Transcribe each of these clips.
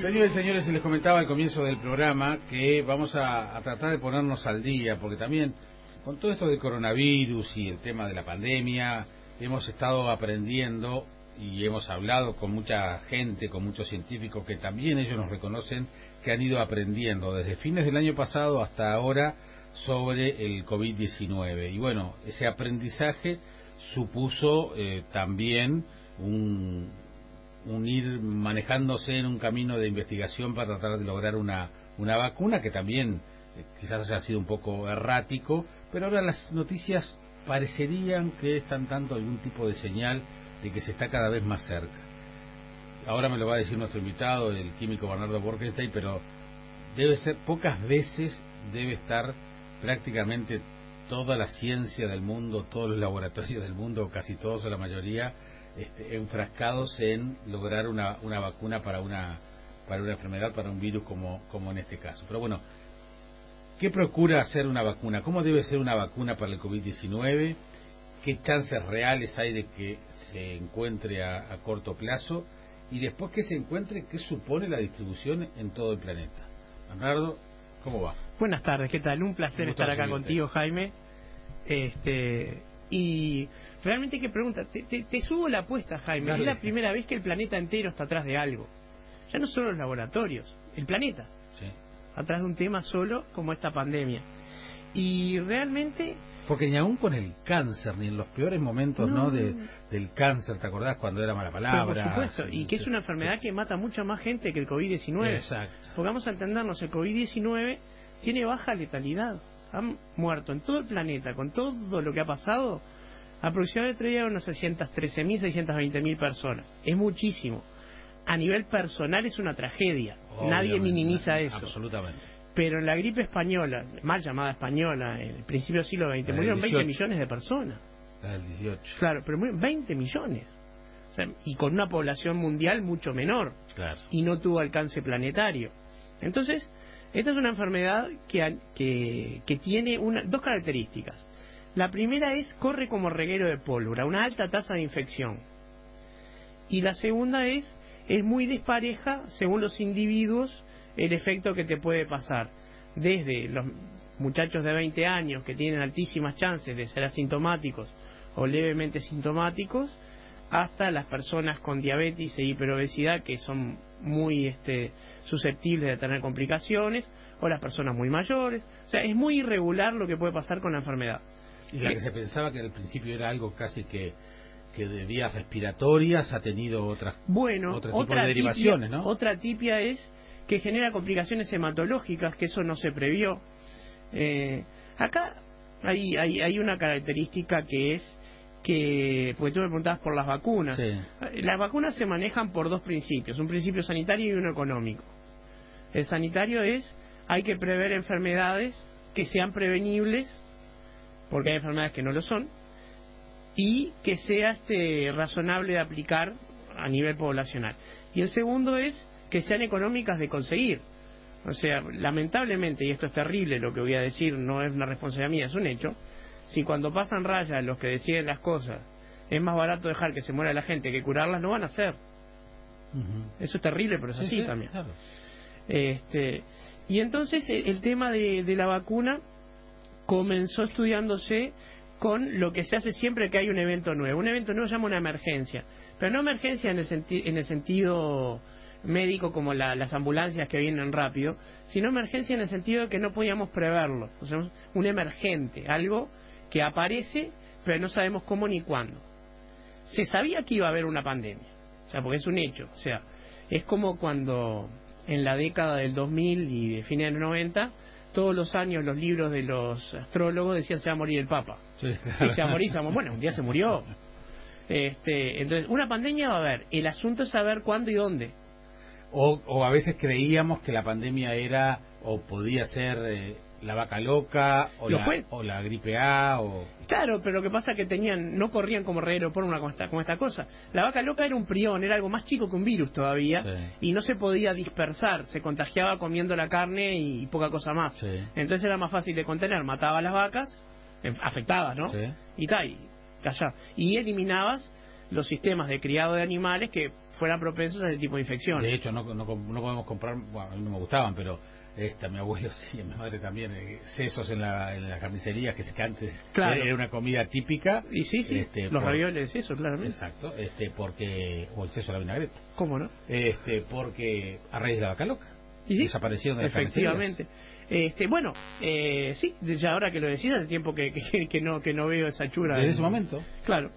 Señores señores, les comentaba al comienzo del programa que vamos a, tratar de ponernos al día, porque también con todo esto del coronavirus y el tema de la pandemia, hemos estado aprendiendo y hemos hablado con mucha gente, con muchos científicos que también ellos nos reconocen que han ido aprendiendo desde fines del año pasado hasta ahora sobre el COVID-19. Y bueno, ese aprendizaje supuso eh, también un, un, ir manejándose en un camino de investigación para tratar de lograr una, una vacuna que también eh, quizás haya sido un poco errático, pero ahora las noticias parecerían que están dando algún tipo de señal de que se está cada vez más cerca. Ahora me lo va a decir nuestro invitado, el químico Bernardo Borkenstein, pero debe ser, pocas veces debe estar prácticamente toda la ciencia del mundo, todos los laboratorios del mundo, casi todos o la mayoría, este, enfrascados en lograr una, una vacuna para una, para una enfermedad, para un virus como, como en este caso. Pero bueno, ¿qué procura hacer una vacuna? ¿Cómo debe ser una vacuna para el COVID-19? ¿Qué chances reales hay de que se encuentre a, a corto plazo? Y después que se encuentre, ¿qué supone la distribución en todo el planeta? Bernardo, ¿cómo va? Buenas tardes, ¿qué tal? Un placer estar acá contigo, Jaime. Este, y realmente qué pregunta, te, te, subo la apuesta, Jaime. Es la primera vez que el planeta entero está atrás de algo. Ya no solo los laboratorios, el planeta. Sí. Atrás de un tema solo como esta pandemia. Y realmente porque ni aún con el cáncer, ni en los peores momentos no. de, del cáncer, ¿te acordás cuando era mala palabra? por supuesto, y que es una enfermedad que mata mucha más gente que el COVID-19. Exacto. Porque vamos a entendernos, el COVID-19 tiene baja letalidad. Han muerto en todo el planeta, con todo lo que ha pasado, aproximadamente unas 613.000, 620.000 personas. Es muchísimo. A nivel personal es una tragedia. Nadie minimiza eso. Absolutamente. Pero en la gripe española, mal llamada española, en el principio del siglo XX, murieron 20 millones de personas. el 18. Claro, pero murieron 20 millones. y con una población mundial mucho menor. Claro. Y no tuvo alcance planetario. Entonces, esta es una enfermedad que, tiene una, dos características. La primera es corre como reguero de pólvora, una alta tasa de infección. Y la segunda es es muy dispareja según los individuos el efecto que te puede pasar. Desde los muchachos de 20 años que tienen altísimas chances de ser asintomáticos o levemente sintomáticos, hasta las personas con diabetes e hiperobesidad que son muy este, susceptibles de tener complicaciones, o las personas muy mayores. O sea, es muy irregular lo que puede pasar con la enfermedad. Y la que se pensaba que al principio era algo casi que que de vías respiratorias ha tenido otras bueno, otra derivaciones, ¿no? Otra tipia es que genera complicaciones hematológicas, que eso no se previó. Eh, acá hay, hay, hay una característica que es que, porque tú me preguntabas por las vacunas. Las vacunas se manejan por dos principios, un principio sanitario y uno económico. El sanitario es, hay que prever enfermedades que sean prevenibles, porque hay enfermedades que no lo son, y que sea este, razonable de aplicar a nivel poblacional. Y el segundo es que sean económicas de conseguir. O sea, lamentablemente, y esto es terrible lo que voy a decir, no es una responsabilidad mía, es un hecho, si cuando pasan rayas los que deciden las cosas es más barato dejar que se muera la gente que curarlas, no van a hacer. Eso es terrible, pero es así también. Este, y entonces el, el tema de, de, la vacuna comenzó estudiándose con lo que se hace siempre que hay un evento nuevo. Un evento nuevo se llama una emergencia, pero no emergencia en el, en el sentido médico como las ambulancias que vienen rápido, sino emergencia en el sentido de que no podíamos preverlo. O sea, un emergente, algo que aparece, pero no sabemos cómo ni cuándo. Se sabía que iba a haber una pandemia, o sea, porque es un hecho. O sea, es como cuando en la década del 2000 y de fines de los 90, todos los años los libros de los astrólogos decían se va a morir el Papa. Sí, se va a morir, bueno, un día se murió. Este, entonces, una pandemia va a haber. El asunto es saber cuándo y dónde. O, o a veces creíamos que la pandemia era o podía ser eh, la vaca loca o la, o la gripe A o claro pero lo que pasa es que tenían no corrían como reguero por una como esta, esta cosa. La vaca loca era un prión era algo más chico que un virus todavía y no se podía dispersar se contagiaba comiendo la carne y poca cosa más. Entonces era más fácil de contener mataba a las vacas eh, afectadas no y tal y y eliminabas los sistemas de criado de animales que fueran propensos a ese tipo de infección. De hecho, no, no, no podemos comprar, bueno, a mí no me gustaban, pero esta, mi abuelo sí, mi madre también, eh, sesos en la, en la carnicería, que, que antes era una comida típica. Y sí, sí, este, los ravioles de seso, claramente. Exacto, este, porque, o el seso de la vinagreta. ¿Cómo no? Este, porque a raíz de la vaca loca. ¿Y Desaparecieron de las Efectivamente. Este, bueno, eh, sí, ya ahora que lo decís, hace tiempo que, que, no, que no veo esa chura. Desde ese momento. Claro.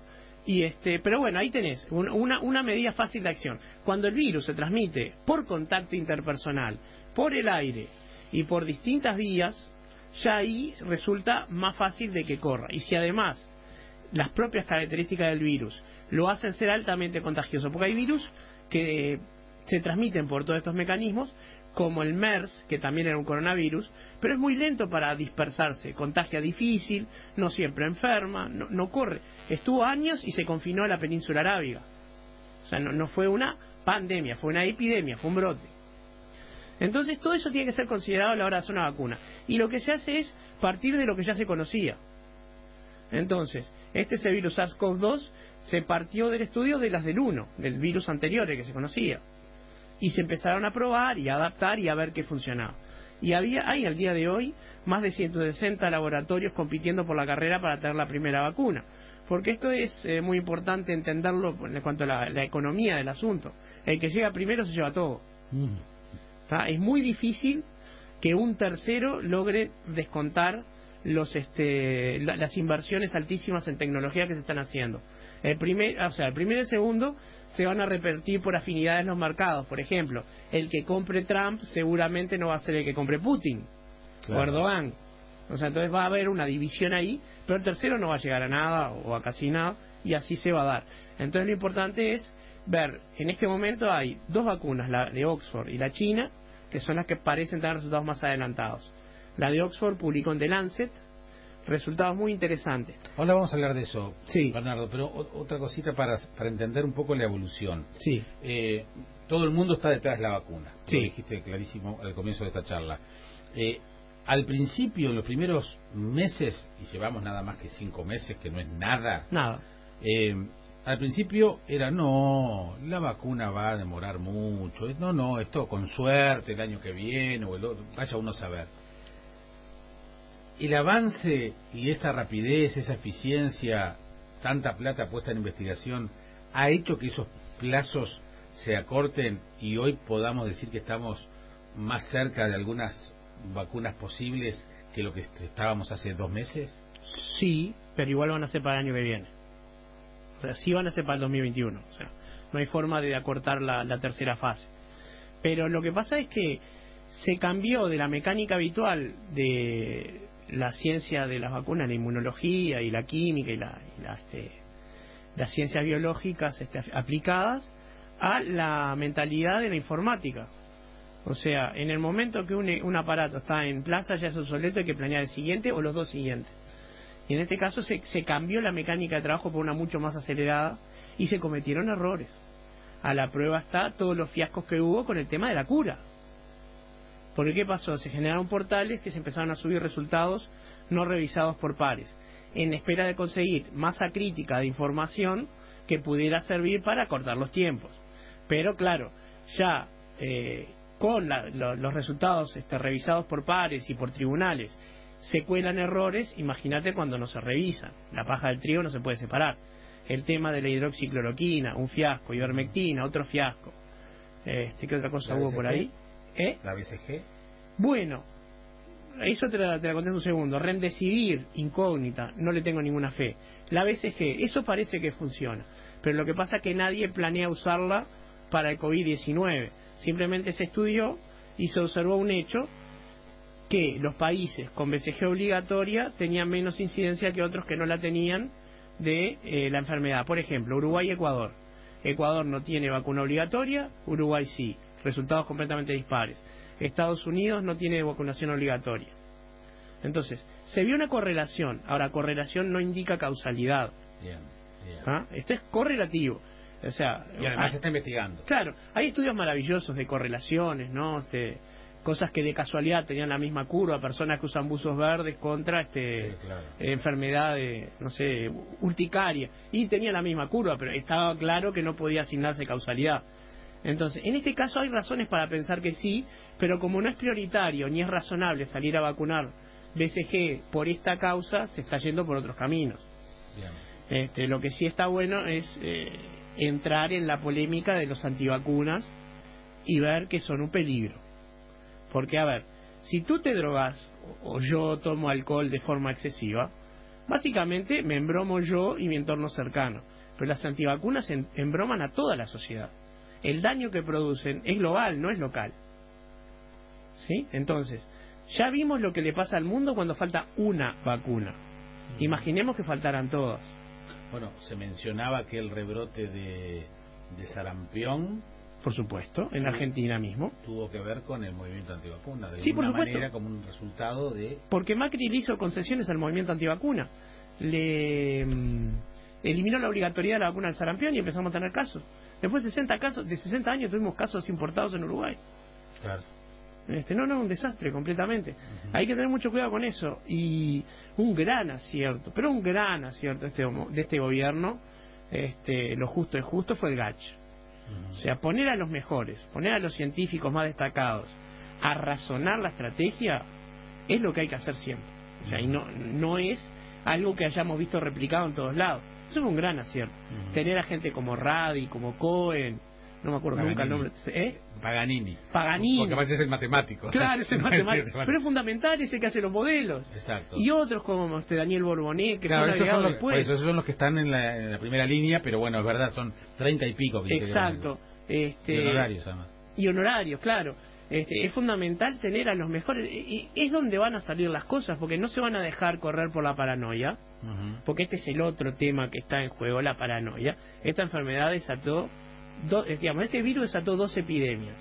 Y este, pero bueno, ahí tenés una, una medida fácil de acción. Cuando el virus se transmite por contacto interpersonal, por el aire y por distintas vías, ya ahí resulta más fácil de que corra. Y si además las propias características del virus lo hacen ser altamente contagioso, porque hay virus que se transmiten por todos estos mecanismos, como el MERS, que también era un coronavirus, pero es muy lento para dispersarse, contagia difícil, no siempre enferma, no, corre. Estuvo años y se confinó a la península arábiga. O sea, no, no fue una pandemia, fue una epidemia, fue un brote. Entonces todo eso tiene que ser considerado a la hora de hacer una vacuna. Y lo que se hace es partir de lo que ya se conocía. Entonces, este ese virus SARS-CoV-2 se partió del estudio de las del 1, del virus anterior que se conocía. Y se empezaron a probar y a adaptar y a ver qué funcionaba. Y había, hay al día de hoy más de 160 laboratorios compitiendo por la carrera para tener la primera vacuna. Porque esto es eh, muy importante entenderlo en cuanto a la, economía del asunto. El que llega primero se lleva todo. Es muy difícil que un tercero logre descontar los, este, las inversiones altísimas en tecnología que se están haciendo. El primer, o sea, el primero y el segundo se van a repetir por afinidades en los mercados. Por ejemplo, el que compre Trump seguramente no va a ser el que compre Putin o Erdogan. O sea, entonces va a haber una división ahí, pero el tercero no va a llegar a nada o a casi nada y así se va a dar. Entonces lo importante es ver, en este momento hay dos vacunas, la de Oxford y la China, que son las que parecen dar resultados más adelantados. La de Oxford publicó en The Lancet resultados muy interesantes. Ahora vamos a hablar de eso, sí. Bernardo, pero otra cosita para, para entender un poco la evolución. Sí. Eh, todo el mundo está detrás de la vacuna, sí. lo dijiste clarísimo al comienzo de esta charla. Eh, al principio, en los primeros meses, y llevamos nada más que cinco meses, que no es nada, nada. Eh, al principio era, no, la vacuna va a demorar mucho, no, no, esto con suerte el año que viene o el otro, vaya uno a saber. El avance y esa rapidez, esa eficiencia, tanta plata puesta en investigación, ha hecho que esos plazos se acorten y hoy podamos decir que estamos más cerca de algunas vacunas posibles que lo que estábamos hace dos meses? Sí, pero igual van a ser para el año que viene. O sea, sí van a ser para el 2021. O sea, no hay forma de acortar la, tercera fase. Pero lo que pasa es que se cambió de la mecánica habitual de la ciencia de las vacunas, la inmunología y la química y, la, este, las ciencias biológicas este, aplicadas a la mentalidad de la informática. O sea, en el momento que un, un aparato está en plaza ya es obsoleto, hay que planear el siguiente o los dos siguientes. Y en este caso se, cambió la mecánica de trabajo por una mucho más acelerada y se cometieron errores. A la prueba está todos los fiascos que hubo con el tema de la cura. Porque ¿qué pasó? Se generaron portales que se empezaron a subir resultados no revisados por pares, en espera de conseguir masa crítica de información que pudiera servir para cortar los tiempos. Pero claro, ya eh, con los resultados este, revisados por pares y por tribunales se cuelan errores, imagínate cuando no se revisan. La paja del trigo no se puede separar. El tema de la hidroxicloroquina, un fiasco, ivermectina, otro fiasco. Este, ¿Qué otra cosa hubo por ahí? ¿Eh? ¿La BCG? Bueno, eso te la, te la conté en un segundo. Remdesivir, incógnita, no le tengo ninguna fe. La BCG, eso parece que funciona. Pero lo que pasa es que nadie planea usarla para el COVID-19. Simplemente se estudió y se observó un hecho que los países con BCG obligatoria tenían menos incidencia que otros que no la tenían de eh, la enfermedad. Por ejemplo, Uruguay y Ecuador. Ecuador no tiene vacuna obligatoria, Uruguay sí. Resultados completamente dispares. Estados Unidos no tiene vacunación obligatoria. Entonces, se vio una correlación. Ahora, correlación no indica causalidad. Bien, ¿Ah? Esto es correlativo. O sea, y además se está investigando. Claro, hay estudios maravillosos de correlaciones, ¿no? Este, cosas que de casualidad tenían la misma curva, personas que usan buzos verdes contra este enfermedad de, no sé, urticaria, y tenía la misma curva, pero estaba claro que no podía asignarse causalidad. Entonces, en este caso hay razones para pensar que sí, pero como no es prioritario ni es razonable salir a vacunar BCG por esta causa, se está yendo por otros caminos. Este, lo que sí está bueno es eh, entrar en la polémica de los antivacunas y ver que son un peligro. Porque, a ver, si tú te drogas o yo tomo alcohol de forma excesiva, básicamente me embromo yo y mi entorno cercano. Pero las antivacunas embroman a toda la sociedad el daño que producen es global, no es local. ¿Sí? Entonces, ya vimos lo que le pasa al mundo cuando falta una vacuna. Imaginemos que faltaran todas. Bueno, se mencionaba que el rebrote de, de sarampión por supuesto, en Argentina mismo. Tuvo que ver con el movimiento antivacuna, de sí, alguna manera como un resultado de... Porque Macri le hizo concesiones al movimiento antivacuna. Le mm, eliminó la obligatoriedad de la vacuna del sarampión y empezamos a tener casos. Después de 60 casos, de 60 años tuvimos casos importados en Uruguay. Claro. Este, no, no, un desastre completamente. Hay que tener mucho cuidado con eso. Y un gran acierto, pero un gran acierto este, de este gobierno, este, lo justo es justo, fue el GACH. O sea, poner a los mejores, poner a los científicos más destacados a razonar la estrategia es lo que hay que hacer siempre. O sea, y no, no es algo que hayamos visto replicado en todos lados. Eso es un gran acierto. Tener a gente como Radi, como Cohen, no me acuerdo nunca el nombre. ¿Eh? Paganini. Paganini. Porque además es el matemático. Claro, es el matemático. Pero es fundamental ese que hace los modelos. Exacto. Y otros como este Daniel Borbonet, que claro, fue esos son, los, después. esos son los que están en la, primera línea, pero bueno, es verdad, son treinta y pico. Exacto. Este, y honorarios, además. Y honorarios, claro. Este, es fundamental tener a los mejores. Y es donde van a salir las cosas, porque no se van a dejar correr por la paranoia, porque este es el otro tema que está en juego, la paranoia. Esta enfermedad desató, eh, digamos, este virus desató dos epidemias.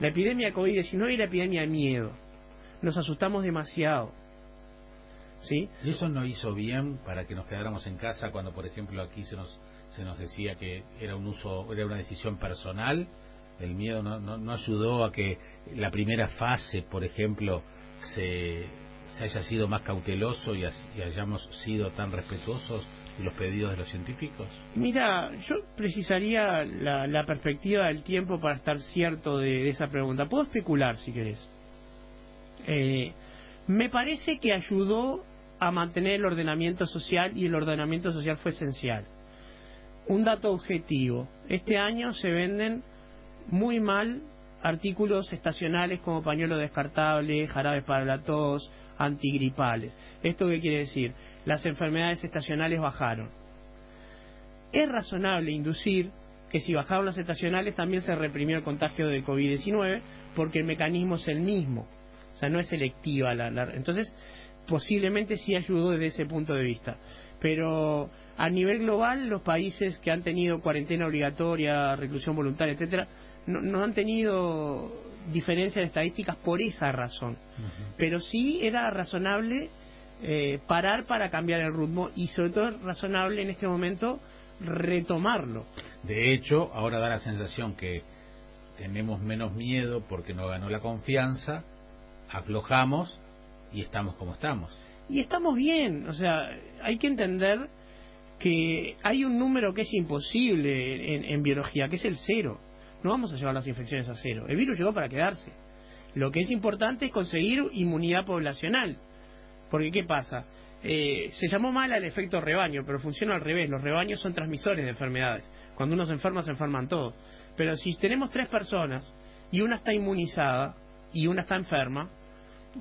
La epidemia de COVID-19 y la epidemia de miedo. Nos asustamos demasiado. ¿Sí? ¿Y eso no hizo bien para que nos quedáramos en casa cuando, por ejemplo, aquí se nos, se nos decía que era un uso, era una decisión personal? El miedo no, no ayudó a que la primera fase, por ejemplo, se, se haya sido más cauteloso y, hayamos sido tan respetuosos los pedidos de los científicos? Mira, yo precisaría la, perspectiva del tiempo para estar cierto de, esa pregunta. Puedo especular si querés. Eh, me parece que ayudó a mantener el ordenamiento social y el ordenamiento social fue esencial. Un dato objetivo. Este año se venden muy mal artículos estacionales como pañuelo descartable, jarabes para la tos, antigripales. ¿Esto qué quiere decir? Las enfermedades estacionales bajaron. Es razonable inducir que si bajaron las estacionales también se reprimió el contagio de COVID-19 porque el mecanismo es el mismo. O sea, no es selectiva la, entonces posiblemente sí ayudó desde ese punto de vista. Pero a nivel global, los países que han tenido cuarentena obligatoria, reclusión voluntaria, etcétera, no, han tenido diferencias estadísticas por esa razón. Pero sí era razonable eh, parar para cambiar el ritmo y sobre todo razonable en este momento retomarlo. De hecho, ahora da la sensación que tenemos menos miedo porque no ganó la confianza, aflojamos y estamos como estamos. Y estamos bien, o sea, hay que entender que hay un número que es imposible en biología, que es el cero no vamos a llevar las infecciones a cero. El virus llegó para quedarse. Lo que es importante es conseguir inmunidad poblacional. Porque, ¿qué pasa? Eh, se llamó mal al efecto rebaño, pero funciona al revés. Los rebaños son transmisores de enfermedades. Cuando uno se enferma, se enferman todos. Pero si tenemos tres personas y una está inmunizada y una está enferma,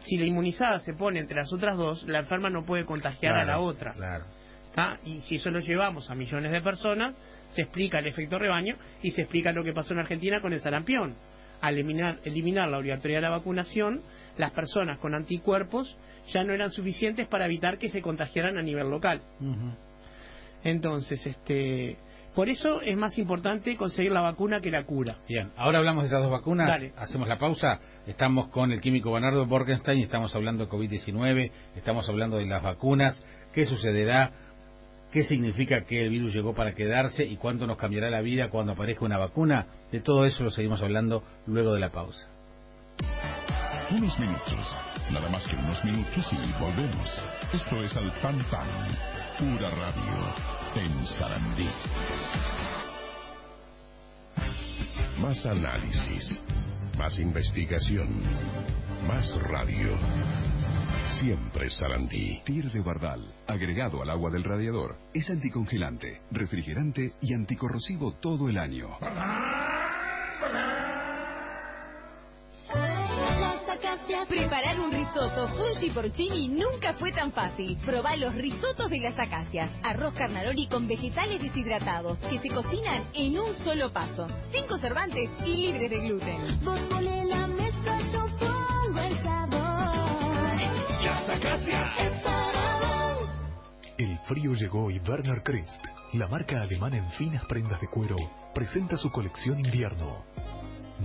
si la inmunizada se pone entre las otras dos, la enferma no puede contagiar a la otra. Claro. Y si eso lo llevamos a millones de personas, se explica el efecto rebaño y se explica lo que pasó en Argentina con el sarampión. Al eliminar, eliminar la obligatoriedad de la vacunación, las personas con anticuerpos ya no eran suficientes para evitar que se contagiaran a nivel local. Entonces, este, por eso es más importante conseguir la vacuna que la cura. Bien, ahora hablamos de esas dos vacunas. Hacemos la pausa. Estamos con el químico Bernardo Borgenstein estamos hablando de COVID-19, estamos hablando de las vacunas. ¿Qué sucederá? Qué significa que el virus llegó para quedarse y cuánto nos cambiará la vida cuando aparezca una vacuna. De todo eso lo seguimos hablando luego de la pausa. Unos minutos, nada más que unos minutos y volvemos. Esto es Al Pan Pan, pura radio, en Sarandí. más análisis, más investigación, más radio. Siempre Sarandí. Tir de Bardal, agregado al agua del radiador, es anticongelante, refrigerante y anticorrosivo todo el año. Preparar un risotto fungi porcini nunca fue tan fácil. Probá los risotos de las acacias. Arroz carnaroli con vegetales deshidratados que se cocinan en un solo paso. Sin conservantes y libres de gluten. Vos la mezcla, yo. Las acacias El frío llegó y Werner Christ, la marca alemana en finas prendas de cuero, presenta su colección invierno.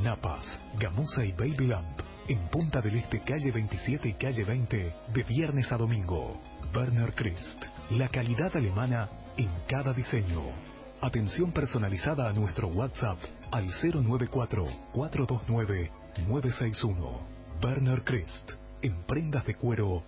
Napas, gamuza y baby lamp en Punta del Este, calle 27 y calle 20, de viernes a domingo. Werner Christ, la calidad alemana en cada diseño. Atención personalizada a nuestro WhatsApp al 094-429-961. Werner Christ, en prendas de cuero,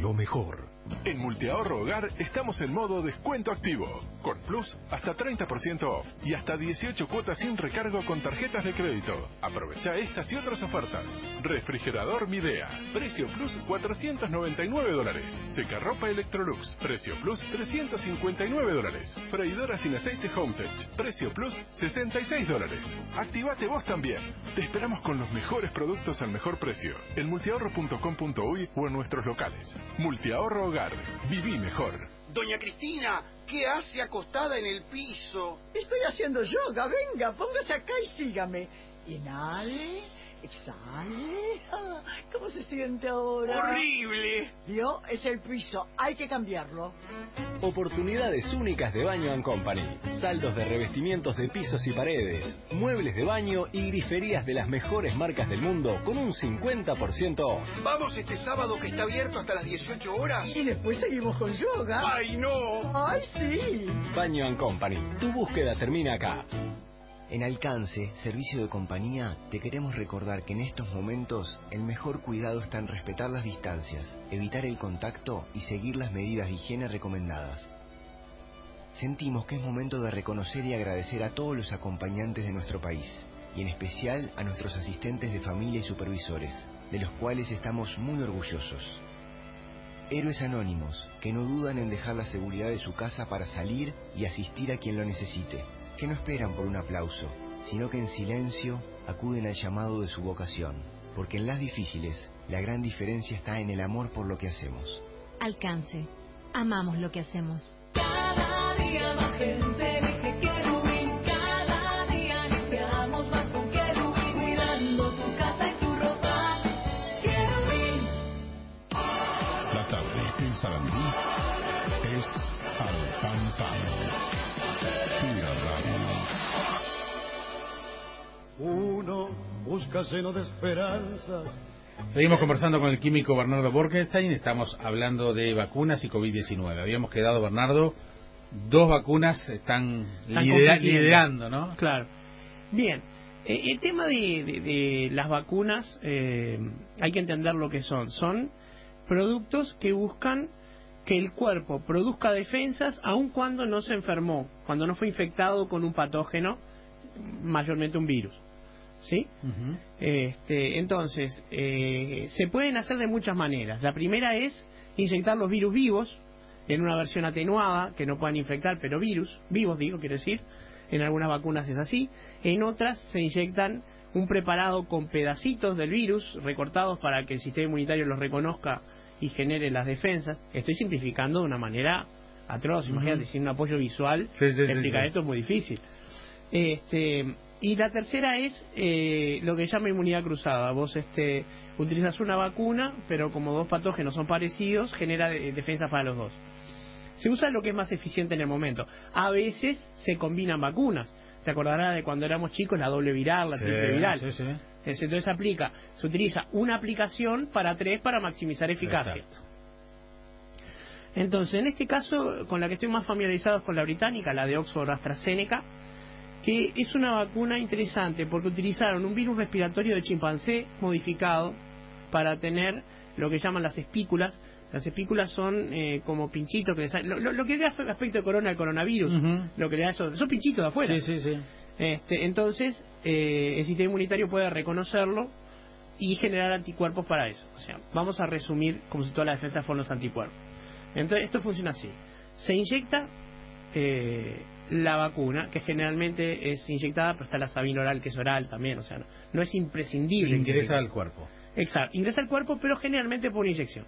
lo mejor. En Multiahorro Hogar estamos en modo descuento activo. Con Plus hasta 30% off y hasta 18 cuotas sin recargo con tarjetas de crédito. Aprovecha estas y otras ofertas. Refrigerador Midea. Precio Plus 499 dólares. Secarropa Electrolux. Precio Plus 359 dólares. Freidora sin aceite HomeTech. Precio Plus 66 dólares. Activate vos también. Te esperamos con los mejores productos al mejor precio. En multiahorro.com.uy o en nuestros locales. Multiahorro Hogar. Viví mejor. Doña Cristina, ¿qué hace acostada en el piso? Estoy haciendo yoga. Venga, póngase acá y sígame. Inhale Exhale. ¿Cómo se siente ahora? ¡Horrible! ¿Vio? Es el piso. Hay que cambiarlo. Oportunidades únicas de Baño Company. Saldos de revestimientos de pisos y paredes, muebles de baño y griferías de las mejores marcas del mundo con un 50% off. Vamos este sábado que está abierto hasta las 18 horas. Y después seguimos con yoga. ¡Ay, no! ¡Ay, sí! Baño Company. Tu búsqueda termina acá. En Alcance, Servicio de Compañía, te queremos recordar que en estos momentos el mejor cuidado está en respetar las distancias, evitar el contacto y seguir las medidas de higiene recomendadas. Sentimos que es momento de reconocer y agradecer a todos los acompañantes de nuestro país, y en especial a nuestros asistentes de familia y supervisores, de los cuales estamos muy orgullosos. Héroes anónimos que no dudan en dejar la seguridad de su casa para salir y asistir a quien lo necesite que no esperan por un aplauso, sino que en silencio acuden al llamado de su vocación, porque en las difíciles la gran diferencia está en el amor por lo que hacemos. Alcance. Amamos lo que hacemos. Busca lleno de esperanzas. Seguimos conversando con el químico Bernardo Borkenstein. Estamos hablando de vacunas y COVID-19. Habíamos quedado, Bernardo, dos vacunas están, liderando, ¿no? Claro. Bien. Eh, el tema de, las vacunas, eh, hay que entender lo que son. Son productos que buscan que el cuerpo produzca defensas aun cuando no se enfermó, cuando no fue infectado con un patógeno, mayormente un virus. ¿Sí? este, entonces, eh, se pueden hacer de muchas maneras. La primera es inyectar los virus vivos en una versión atenuada, que no puedan infectar, pero virus, vivos digo, quiero decir. En algunas vacunas es así. En otras se inyectan un preparado con pedacitos del virus recortados para que el sistema inmunitario los reconozca y genere las defensas. Estoy simplificando de una manera atroz. Imagínate, sin un apoyo visual, explicar esto es muy difícil. Este, y la tercera es eh, lo que llama inmunidad cruzada. Vos este, utilizas una vacuna, pero como dos patógenos son parecidos, genera defensa para los dos. Se usa lo que es más eficiente en el momento. A veces se combinan vacunas. Te acordarás de cuando éramos chicos la doble viral, la triple viral. Entonces se aplica, se utiliza una aplicación para tres para maximizar eficacia. Entonces, en este caso, con la que estoy más familiarizado es con la británica, la de Oxford AstraZeneca que es una vacuna interesante porque utilizaron un virus respiratorio de chimpancé modificado para tener lo que llaman las espículas. Las espículas son eh, como pinchitos que lo, que da aspecto de corona al coronavirus, lo que le da eso, son pinchitos de afuera. Sí, sí, sí. Este, entonces, eh, el sistema inmunitario puede reconocerlo y generar anticuerpos para eso. O sea, vamos a resumir como si todas las defensas fueran los anticuerpos. Entonces, esto funciona así. Se inyecta eh, la vacuna, que generalmente es inyectada, pero está la sabina oral, que es oral también, o sea, no, no es imprescindible. Ingresa al cuerpo. Exacto, ingresa al cuerpo, pero generalmente por una inyección.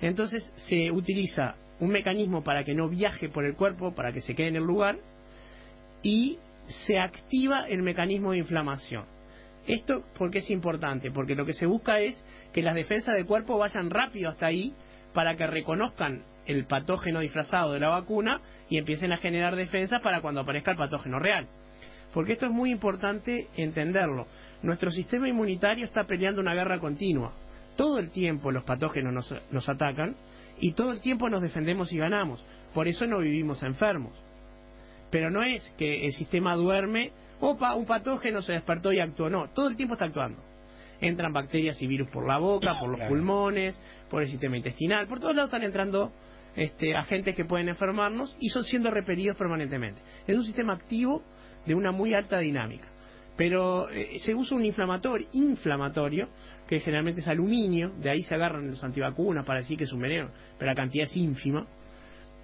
Entonces se utiliza un mecanismo para que no viaje por el cuerpo, para que se quede en el lugar, y se activa el mecanismo de inflamación. Esto porque es importante, porque lo que se busca es que las defensas del cuerpo vayan rápido hasta ahí para que reconozcan el patógeno disfrazado de la vacuna y empiecen a generar defensas para cuando aparezca el patógeno real. Porque esto es muy importante entenderlo. Nuestro sistema inmunitario está peleando una guerra continua. Todo el tiempo los patógenos nos, nos atacan y todo el tiempo nos defendemos y ganamos. Por eso no vivimos enfermos. Pero no es que el sistema duerme, opa, un patógeno se despertó y actuó. No, todo el tiempo está actuando. Entran bacterias y virus por la boca, por los pulmones, por el sistema intestinal, por todos lados están entrando este, agentes que pueden enfermarnos y son siendo repelidos permanentemente. Es un sistema activo de una muy alta dinámica. Pero eh, se usa un inflamatorio, inflamatorio, que generalmente es aluminio, de ahí se agarran los antivacunas para decir que es un veneno, pero la cantidad es ínfima.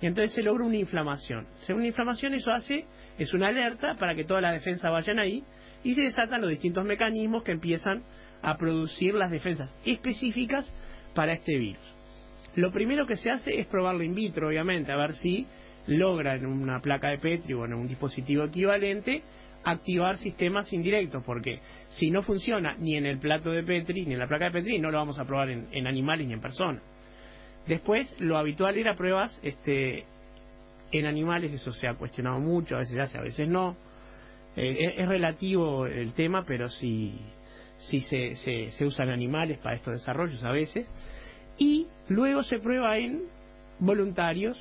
Y entonces se logra una inflamación. Según una inflamación eso hace, es una alerta para que todas las defensas vayan ahí y se desatan los distintos mecanismos que empiezan a producir las defensas específicas para este virus. Lo primero que se hace es probarlo in vitro, obviamente, a ver si logra en una placa de Petri o en un dispositivo equivalente activar sistemas indirectos, porque si no funciona ni en el plato de Petri ni en la placa de Petri, no lo vamos a probar en, animales ni en personas. Después, lo habitual era pruebas este, en animales, eso se ha cuestionado mucho, a veces hace, a veces no. Eh, es, es relativo el tema, pero sí, sí se, se, se usan animales para estos desarrollos a veces. Y luego se prueba en voluntarios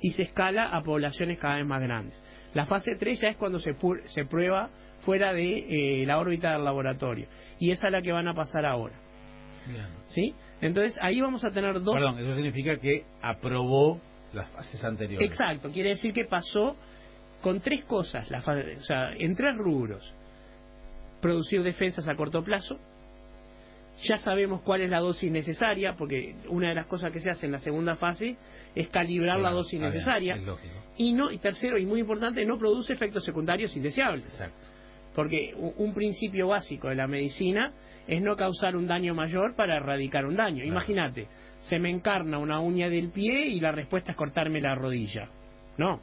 y se escala a poblaciones cada vez más grandes. La fase 3 ya es cuando se, se prueba fuera de eh, la órbita del laboratorio. Y esa es la que van a pasar ahora. ¿Sí? Entonces ahí vamos a tener dos... Perdón, eso significa que aprobó las fases anteriores. Exacto, quiere decir que pasó con tres cosas, la fa- o sea, en tres rubros. Producir defensas a corto plazo, ya sabemos cuál es la dosis necesaria, porque una de las cosas que se hace en la segunda fase es calibrar la dosis bien, necesaria. Y no, y tercero, y muy importante, no produce efectos secundarios indeseables. Porque un principio básico de la medicina es no causar un daño mayor para erradicar un daño. Imagínate, se me encarna una uña del pie y la respuesta es cortarme la rodilla. No.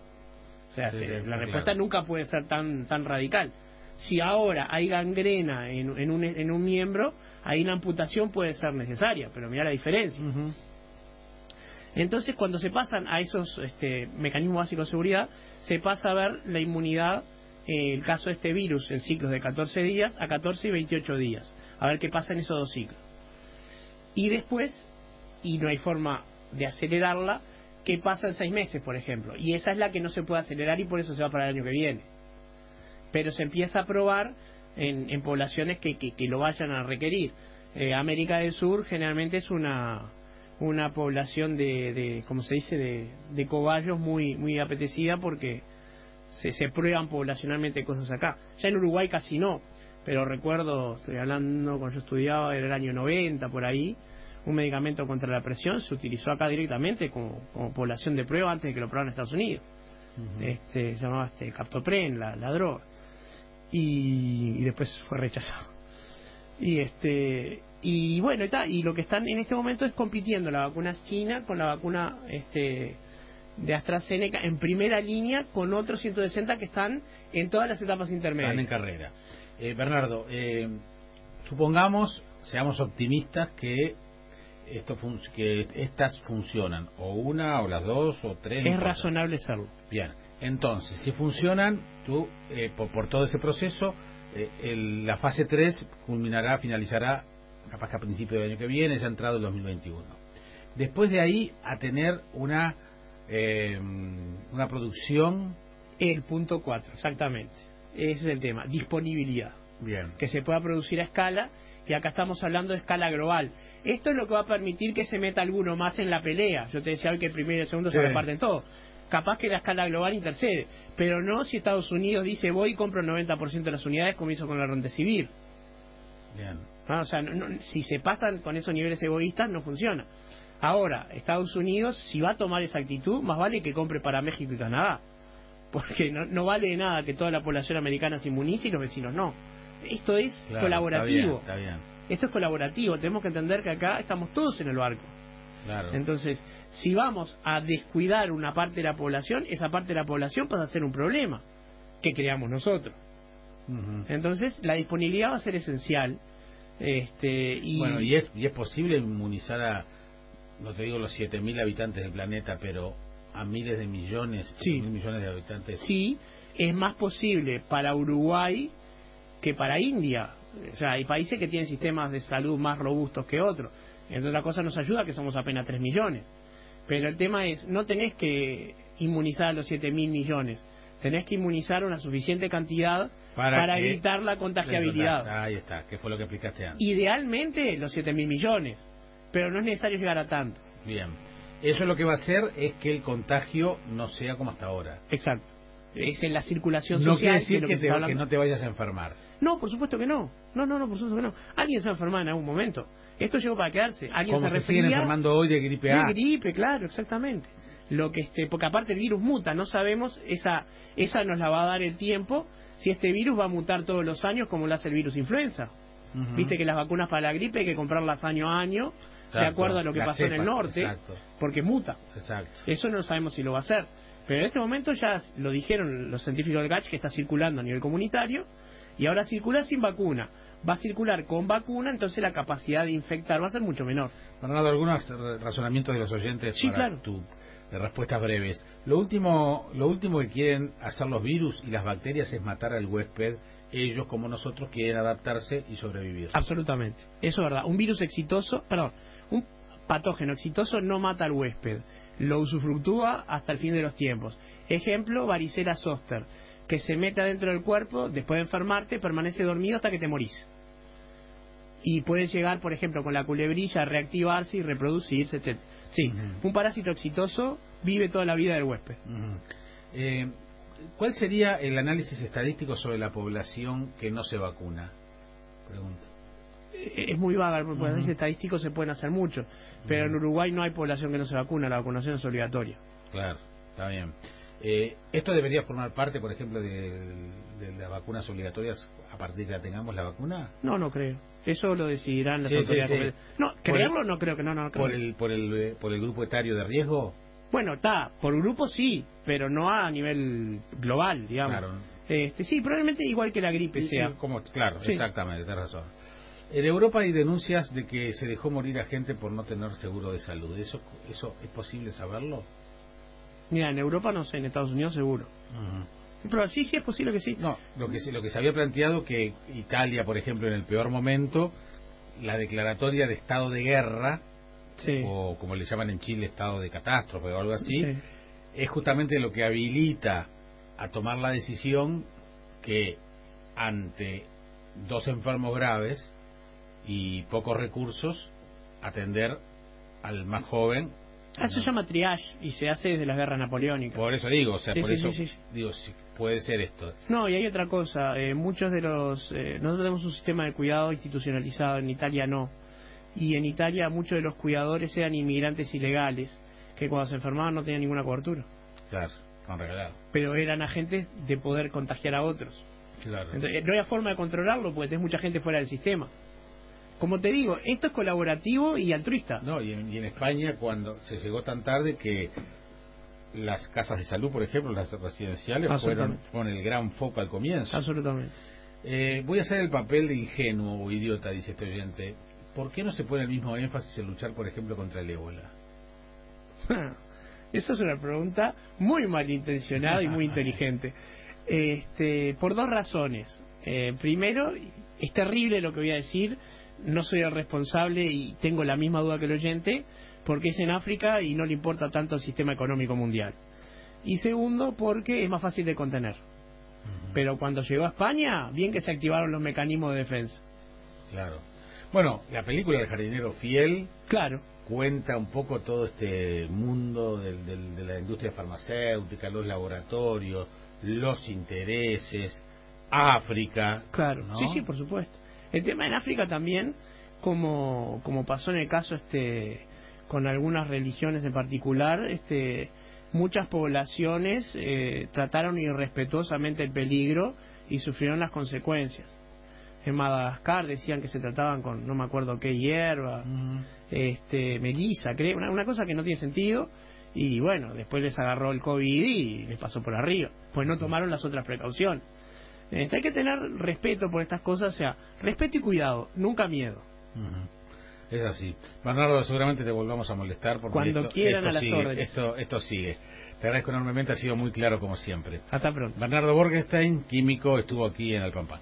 O sea, Sí, te- sí, la respuesta nunca puede ser tan, tan radical. Si ahora hay gangrena en, en un, en un miembro, ahí la amputación puede ser necesaria, pero mira la diferencia. Entonces, cuando se pasan a esos este, mecanismos básicos de seguridad, se pasa a ver la inmunidad, eh, el caso de este virus, en ciclos de 14 días a 14 y 28 días. A ver qué pasa en esos dos ciclos. Y después, y no hay forma de acelerarla, qué pasa en seis meses, por ejemplo. Y esa es la que no se puede acelerar y por eso se va para el año que viene. Pero se empieza a probar en, en poblaciones que, que, que lo vayan a requerir. Eh, América del Sur generalmente es una una población de, de como se dice, de, de cobayos muy muy apetecida porque se, se prueban poblacionalmente cosas acá. Ya en Uruguay casi no, pero recuerdo, estoy hablando cuando yo estudiaba, era el año 90 por ahí, un medicamento contra la presión se utilizó acá directamente como, como población de prueba antes de que lo probaran en Estados Unidos. este, se llamaba este, Captopren, la, la droga. Y, y después fue rechazado. Y este y bueno, y, ta, y lo que están en este momento es compitiendo la vacuna china con la vacuna este de AstraZeneca en primera línea con otros 160 que están en todas las etapas intermedias. Están en carrera. Eh, Bernardo, eh, supongamos, seamos optimistas que esto fun- que estas funcionan, o una, o las dos, o tres. Es razonable serlo. Bien, entonces, si funcionan, tú, eh, por, por todo ese proceso, eh, el- la fase 3 culminará, finalizará, capaz que a principios del año que viene, ya entrado el 2021. Después de ahí, a tener una, eh, una producción. El punto 4, exactamente. Ese es el tema, disponibilidad. Bien. que se pueda producir a escala y acá estamos hablando de escala global. Esto es lo que va a permitir que se meta alguno más en la pelea. Yo te decía hoy que el primero y el segundo se Sí. reparten todo. Capaz que la escala global intercede, pero no si Estados Unidos dice voy y compro el 90% de las unidades como hizo con la Remdesivir. Bien. Ah, O sea, no- no- si se pasan con esos niveles egoístas no funciona. Ahora, Estados Unidos, si va a tomar esa actitud, más vale que compre para México y Canadá. Porque no, no vale de nada que toda la población americana se inmunice y los vecinos no. Esto es Claro, colaborativo. Está bien, está bien. Esto es colaborativo. Tenemos que entender que acá estamos todos en el barco. Claro. Entonces, si vamos a descuidar una parte de la población, esa parte de la población pasa a ser un problema que creamos nosotros. Entonces, la disponibilidad va a ser esencial. Este, y Bueno, y es, y es posible inmunizar a, no te digo los 7.000 habitantes del planeta, pero a miles de millones, Sí. mil millones de habitantes. sí, es más posible para Uruguay que para India. O sea, hay países que tienen sistemas de salud más robustos que otros. Entre otras cosas nos ayuda que somos apenas 3 millones. Pero el tema es, no tenés que inmunizar a los 7 mil millones. Tenés que inmunizar una suficiente cantidad para, evitar la contagiabilidad. Ahí está, que fue lo que explicaste antes. Idealmente los 7 mil millones. Pero no es necesario llegar a tanto. Bien. Eso lo que va a hacer es que el contagio no sea como hasta ahora. Exacto. Es en la circulación No social quiere decir que, te- no te vayas a enfermar. No, por supuesto que no. No, no, no, por supuesto que no. Alguien se va a enfermar en algún momento. Esto llegó para quedarse. Alguien Como se se siguen enfermando hoy de gripe A. De gripe, claro, exactamente. Lo que este, porque aparte el virus muta, no sabemos, esa, esa nos la va a dar el tiempo, si este virus va a mutar todos los años como lo hace el virus influenza. Viste que las vacunas para la gripe hay que comprarlas año a año, de Exacto. acuerdo a lo que pasó en el norte, exacto. porque muta. Exacto. Eso no sabemos si lo va a hacer. Pero en este momento ya lo dijeron los científicos del GACH que está circulando a nivel comunitario y ahora circula sin vacuna. Va a circular con vacuna, entonces la capacidad de infectar va a ser mucho menor. Bernardo, algunos razonamientos de los oyentes Sí, para claro. tu de respuestas breves. Lo último, lo último que quieren hacer los virus y las bacterias es matar al huésped. Ellos, como nosotros, quieren adaptarse y sobrevivir. Absolutamente. Eso es verdad. Un virus exitoso, perdón, un patógeno exitoso no mata al huésped. Lo usufructúa hasta el fin de los tiempos. Ejemplo, varicela zoster, que se mete adentro del cuerpo, después de enfermarte, permanece dormido hasta que te morís. Y puede llegar, por ejemplo, con la culebrilla a reactivarse y reproducirse, etc. Sí, un parásito exitoso vive toda la vida del huésped. Eh, ¿Cuál sería el análisis estadístico sobre la población que no se vacuna? Pregunta. Eh, es muy vaga, porque Ujú. análisis estadísticos se pueden hacer mucho, pero en Uruguay no hay población que no se vacuna, la vacunación es obligatoria. Claro, está bien. Eh, ¿Esto debería formar parte, por ejemplo, de, de las vacunas obligatorias a partir de que tengamos la vacuna? No, no creo. Eso lo decidirán las Sí, autoridades. sí. No, creerlo el- no creo que no, no creo. ¿Por el, por, el, eh, ¿Por el grupo etario de riesgo? Bueno, está, por grupo sí, pero no a nivel global, digamos. Claro. Este, sí, probablemente igual que la gripe sea. como, claro, exactamente, tienes razón. En Europa hay denuncias de que se dejó morir a gente por no tener seguro de salud. ¿Eso, eso es posible saberlo? Mira, en Europa no sé, en Estados Unidos seguro. Pero sí, sí es posible que sí. No, lo que, se- lo que se había planteado que Italia, por ejemplo, en el peor momento, la declaratoria de estado de guerra, Sí. o como le llaman en Chile, estado de catástrofe o algo así, Sí. es justamente lo que habilita a tomar la decisión que ante dos enfermos graves y pocos recursos, atender al más joven. Ah, Eso se llama triage y se hace desde las guerras napoleónicas. Por eso digo, o sea, Sí, por sí, eso sí. digo, si puede ser esto. No, y hay otra cosa. eh, muchos de los. eh, nosotros tenemos un sistema de cuidado institucionalizado, en Italia no. Y en Italia muchos de los cuidadores eran inmigrantes ilegales, que cuando se enfermaban no tenían ninguna cobertura. Claro, con regalado. Pero eran agentes de poder contagiar a otros. Claro. Entonces, no había forma de controlarlo porque tenés mucha gente fuera del sistema. Como te digo, esto es colaborativo y altruista. No, y en, y en España cuando se llegó tan tarde que las casas de salud, por ejemplo, las residenciales, fueron, fueron el gran foco al comienzo. Absolutamente. Eh, voy a hacer el papel de ingenuo o idiota, dice este oyente. ¿Por qué no se pone el mismo énfasis en luchar, por ejemplo, contra el ébola? Esa es una pregunta muy malintencionada y muy inteligente. Este, por dos razones. Eh, primero, es terrible lo que voy a decir, no soy el responsable y tengo la misma duda que el oyente, porque es en África y no le importa tanto el sistema económico mundial. Y segundo, porque es más fácil de contener. Pero cuando llegó a España, bien que se activaron los mecanismos de defensa. Claro. Bueno, la película El jardinero fiel. Claro. Cuenta un poco todo este mundo del- del- de la industria farmacéutica, los laboratorios, los intereses, África. Claro, ¿no? sí, sí, por supuesto. El tema en África también, como, como pasó en el caso este con algunas religiones en particular, este muchas poblaciones eh, trataron irrespetuosamente el peligro y sufrieron las consecuencias. En Madagascar decían que se trataban con no me acuerdo qué hierba, este melisa, creo, una, una cosa que no tiene sentido y bueno, después les agarró el COVID y les pasó por arriba, pues no tomaron las otras precauciones. Este, hay que tener respeto por estas cosas, o sea, respeto y cuidado, nunca miedo. Es así. Bernardo, seguramente te volvamos a molestar porque Cuando esto, quieran esto a las sigue, órdenes. Esto, esto sigue. Te agradezco enormemente, ha sido muy claro como siempre. Hasta pronto. Bernardo Borgestein, químico, estuvo aquí en El Pampa.